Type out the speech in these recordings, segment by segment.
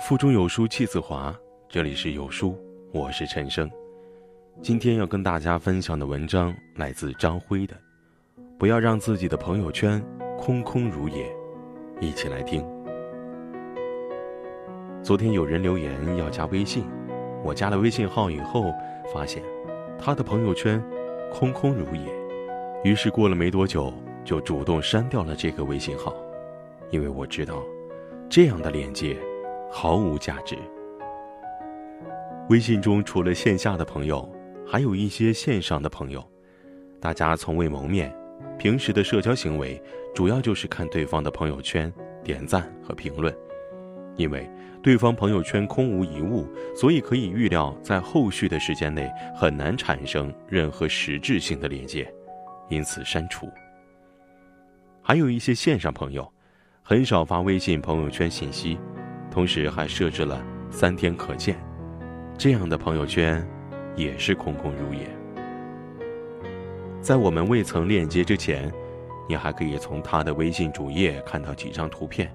腹中有书气自华，这里是有书，我是陈生。今天要跟大家分享的文章来自张辉的，不要让自己的朋友圈空空如也。一起来听。昨天有人留言要加微信，我加了微信号以后，发现他的朋友圈空空如也，于是过了没多久就主动删掉了这个微信号，因为我知道这样的链接。毫无价值。微信中除了线下的朋友，还有一些线上的朋友，大家从未谋面，平时的社交行为主要就是看对方的朋友圈、点赞和评论。因为对方朋友圈空无一物，所以可以预料在后续的时间内很难产生任何实质性的连接，因此删除。还有一些线上朋友，很少发微信朋友圈信息。同时还设置了三天可见，这样的朋友圈也是空空如也。在我们未曾链接之前，你还可以从他的微信主页看到几张图片，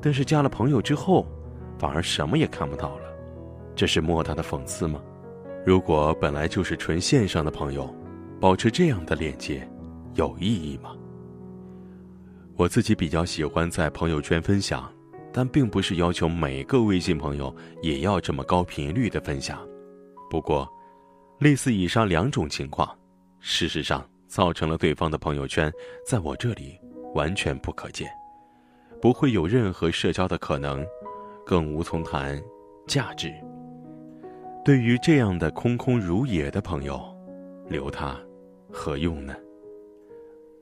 但是加了朋友之后，反而什么也看不到了。这是莫大的讽刺吗？如果本来就是纯线上的朋友，保持这样的链接，有意义吗？我自己比较喜欢在朋友圈分享。但并不是要求每个微信朋友也要这么高频率的分享。不过，类似以上两种情况，事实上造成了对方的朋友圈在我这里完全不可见，不会有任何社交的可能，更无从谈价值。对于这样的空空如也的朋友，留他何用呢？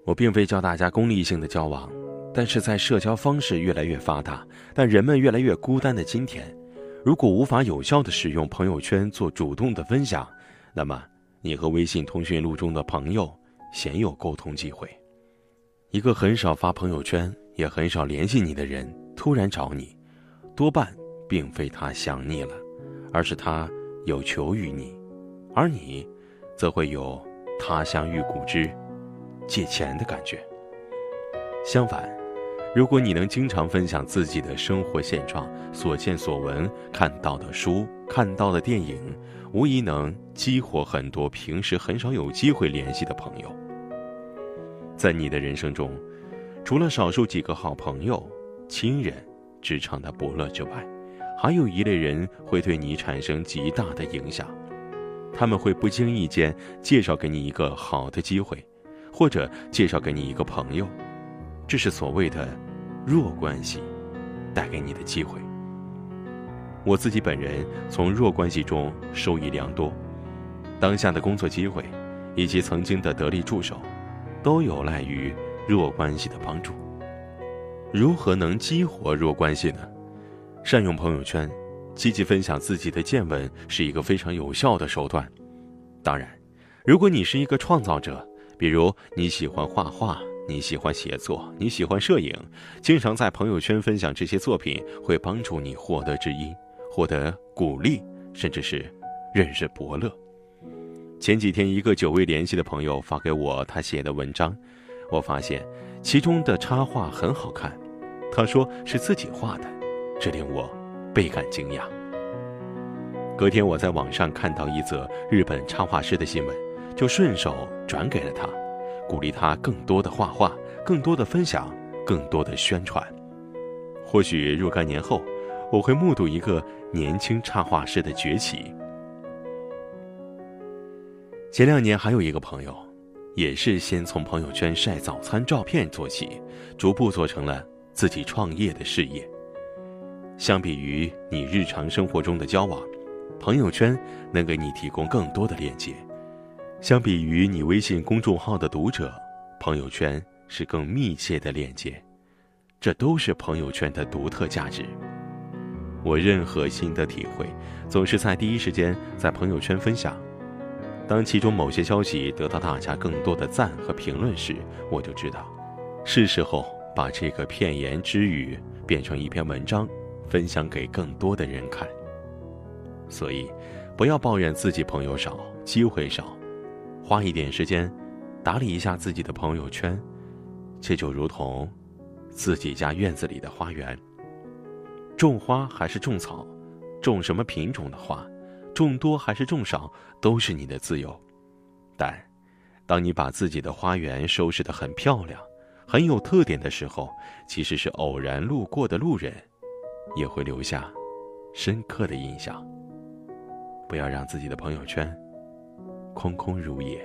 我并非教大家功利性的交往。但是在社交方式越来越发达，但人们越来越孤单的今天，如果无法有效的使用朋友圈做主动的分享，那么你和微信通讯录中的朋友鲜有沟通机会。一个很少发朋友圈，也很少联系你的人突然找你，多半并非他想你了，而是他有求于你，而你，则会有他乡遇故知，借钱的感觉。相反。如果你能经常分享自己的生活现状、所见所闻、看到的书、看到的电影，无疑能激活很多平时很少有机会联系的朋友。在你的人生中，除了少数几个好朋友、亲人、职场的伯乐之外，还有一类人会对你产生极大的影响。他们会不经意间介绍给你一个好的机会，或者介绍给你一个朋友，这是所谓的。弱关系带给你的机会，我自己本人从弱关系中受益良多，当下的工作机会，以及曾经的得力助手，都有赖于弱关系的帮助。如何能激活弱关系呢？善用朋友圈，积极分享自己的见闻，是一个非常有效的手段。当然，如果你是一个创造者，比如你喜欢画画。你喜欢写作，你喜欢摄影，经常在朋友圈分享这些作品，会帮助你获得知音，获得鼓励，甚至是认识伯乐。前几天，一个久未联系的朋友发给我他写的文章，我发现其中的插画很好看，他说是自己画的，这令我倍感惊讶。隔天，我在网上看到一则日本插画师的新闻，就顺手转给了他。鼓励他更多的画画，更多的分享，更多的宣传。或许若干年后，我会目睹一个年轻插画师的崛起。前两年还有一个朋友，也是先从朋友圈晒早餐照片做起，逐步做成了自己创业的事业。相比于你日常生活中的交往，朋友圈能给你提供更多的链接。相比于你微信公众号的读者，朋友圈是更密切的链接，这都是朋友圈的独特价值。我任何心得体会，总是在第一时间在朋友圈分享。当其中某些消息得到大家更多的赞和评论时，我就知道，是时候把这个片言之语变成一篇文章，分享给更多的人看。所以，不要抱怨自己朋友少，机会少。花一点时间，打理一下自己的朋友圈，这就如同自己家院子里的花园。种花还是种草，种什么品种的花，种多还是种少，都是你的自由。但，当你把自己的花园收拾得很漂亮、很有特点的时候，其实是偶然路过的路人，也会留下深刻的印象。不要让自己的朋友圈空空如也。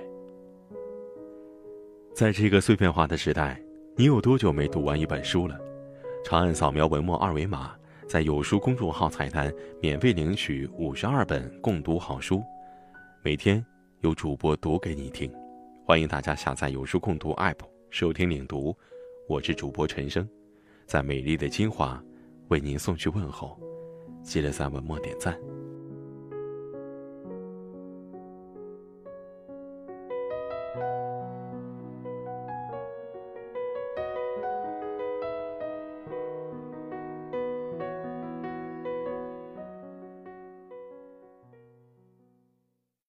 在这个碎片化的时代，你有多久没读完一本书了？长按扫描文末二维码，在有书公众号菜单免费领取五十二本共读好书，每天。有主播读给你听，欢迎大家下载有书共读 App 收听领读。我是主播陈生，在美丽的金华为您送去问候。记得在文末点赞。